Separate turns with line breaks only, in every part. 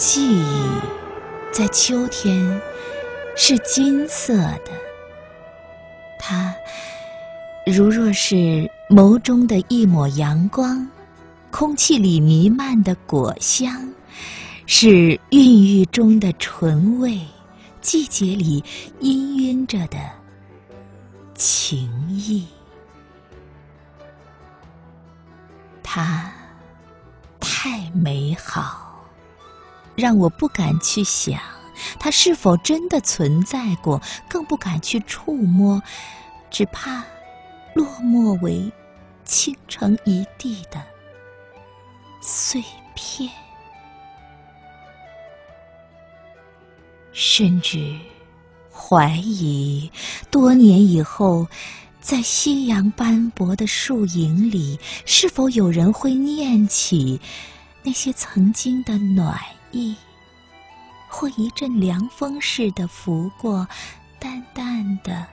记忆在秋天是金色的，它如若是眸中的一抹阳光，空气里弥漫的果香，是孕育中的醇味，季节里氤氲着的情意。它太美好，让我不敢去想它是否真的存在过，更不敢去触摸，只怕落寞为倾城一地的碎片，甚至怀疑多年以后。在夕阳斑驳的树影里，是否有人会念起那些曾经的暖意，或一阵凉风似的拂过，淡淡的，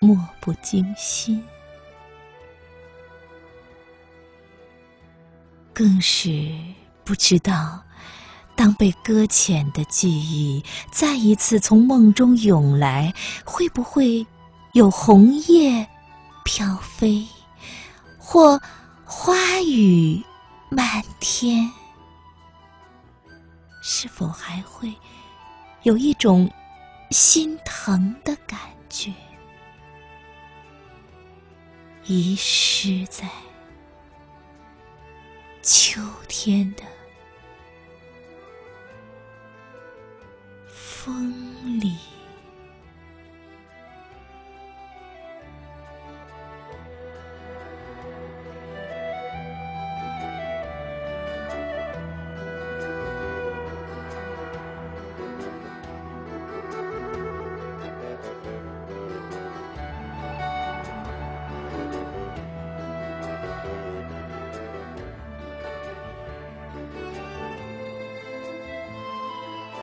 漠不经心？更是不知道，当被搁浅的记忆再一次从梦中涌来，会不会？有红叶飘飞，或花雨漫天，是否还会有一种心疼的感觉遗失在秋天的风里。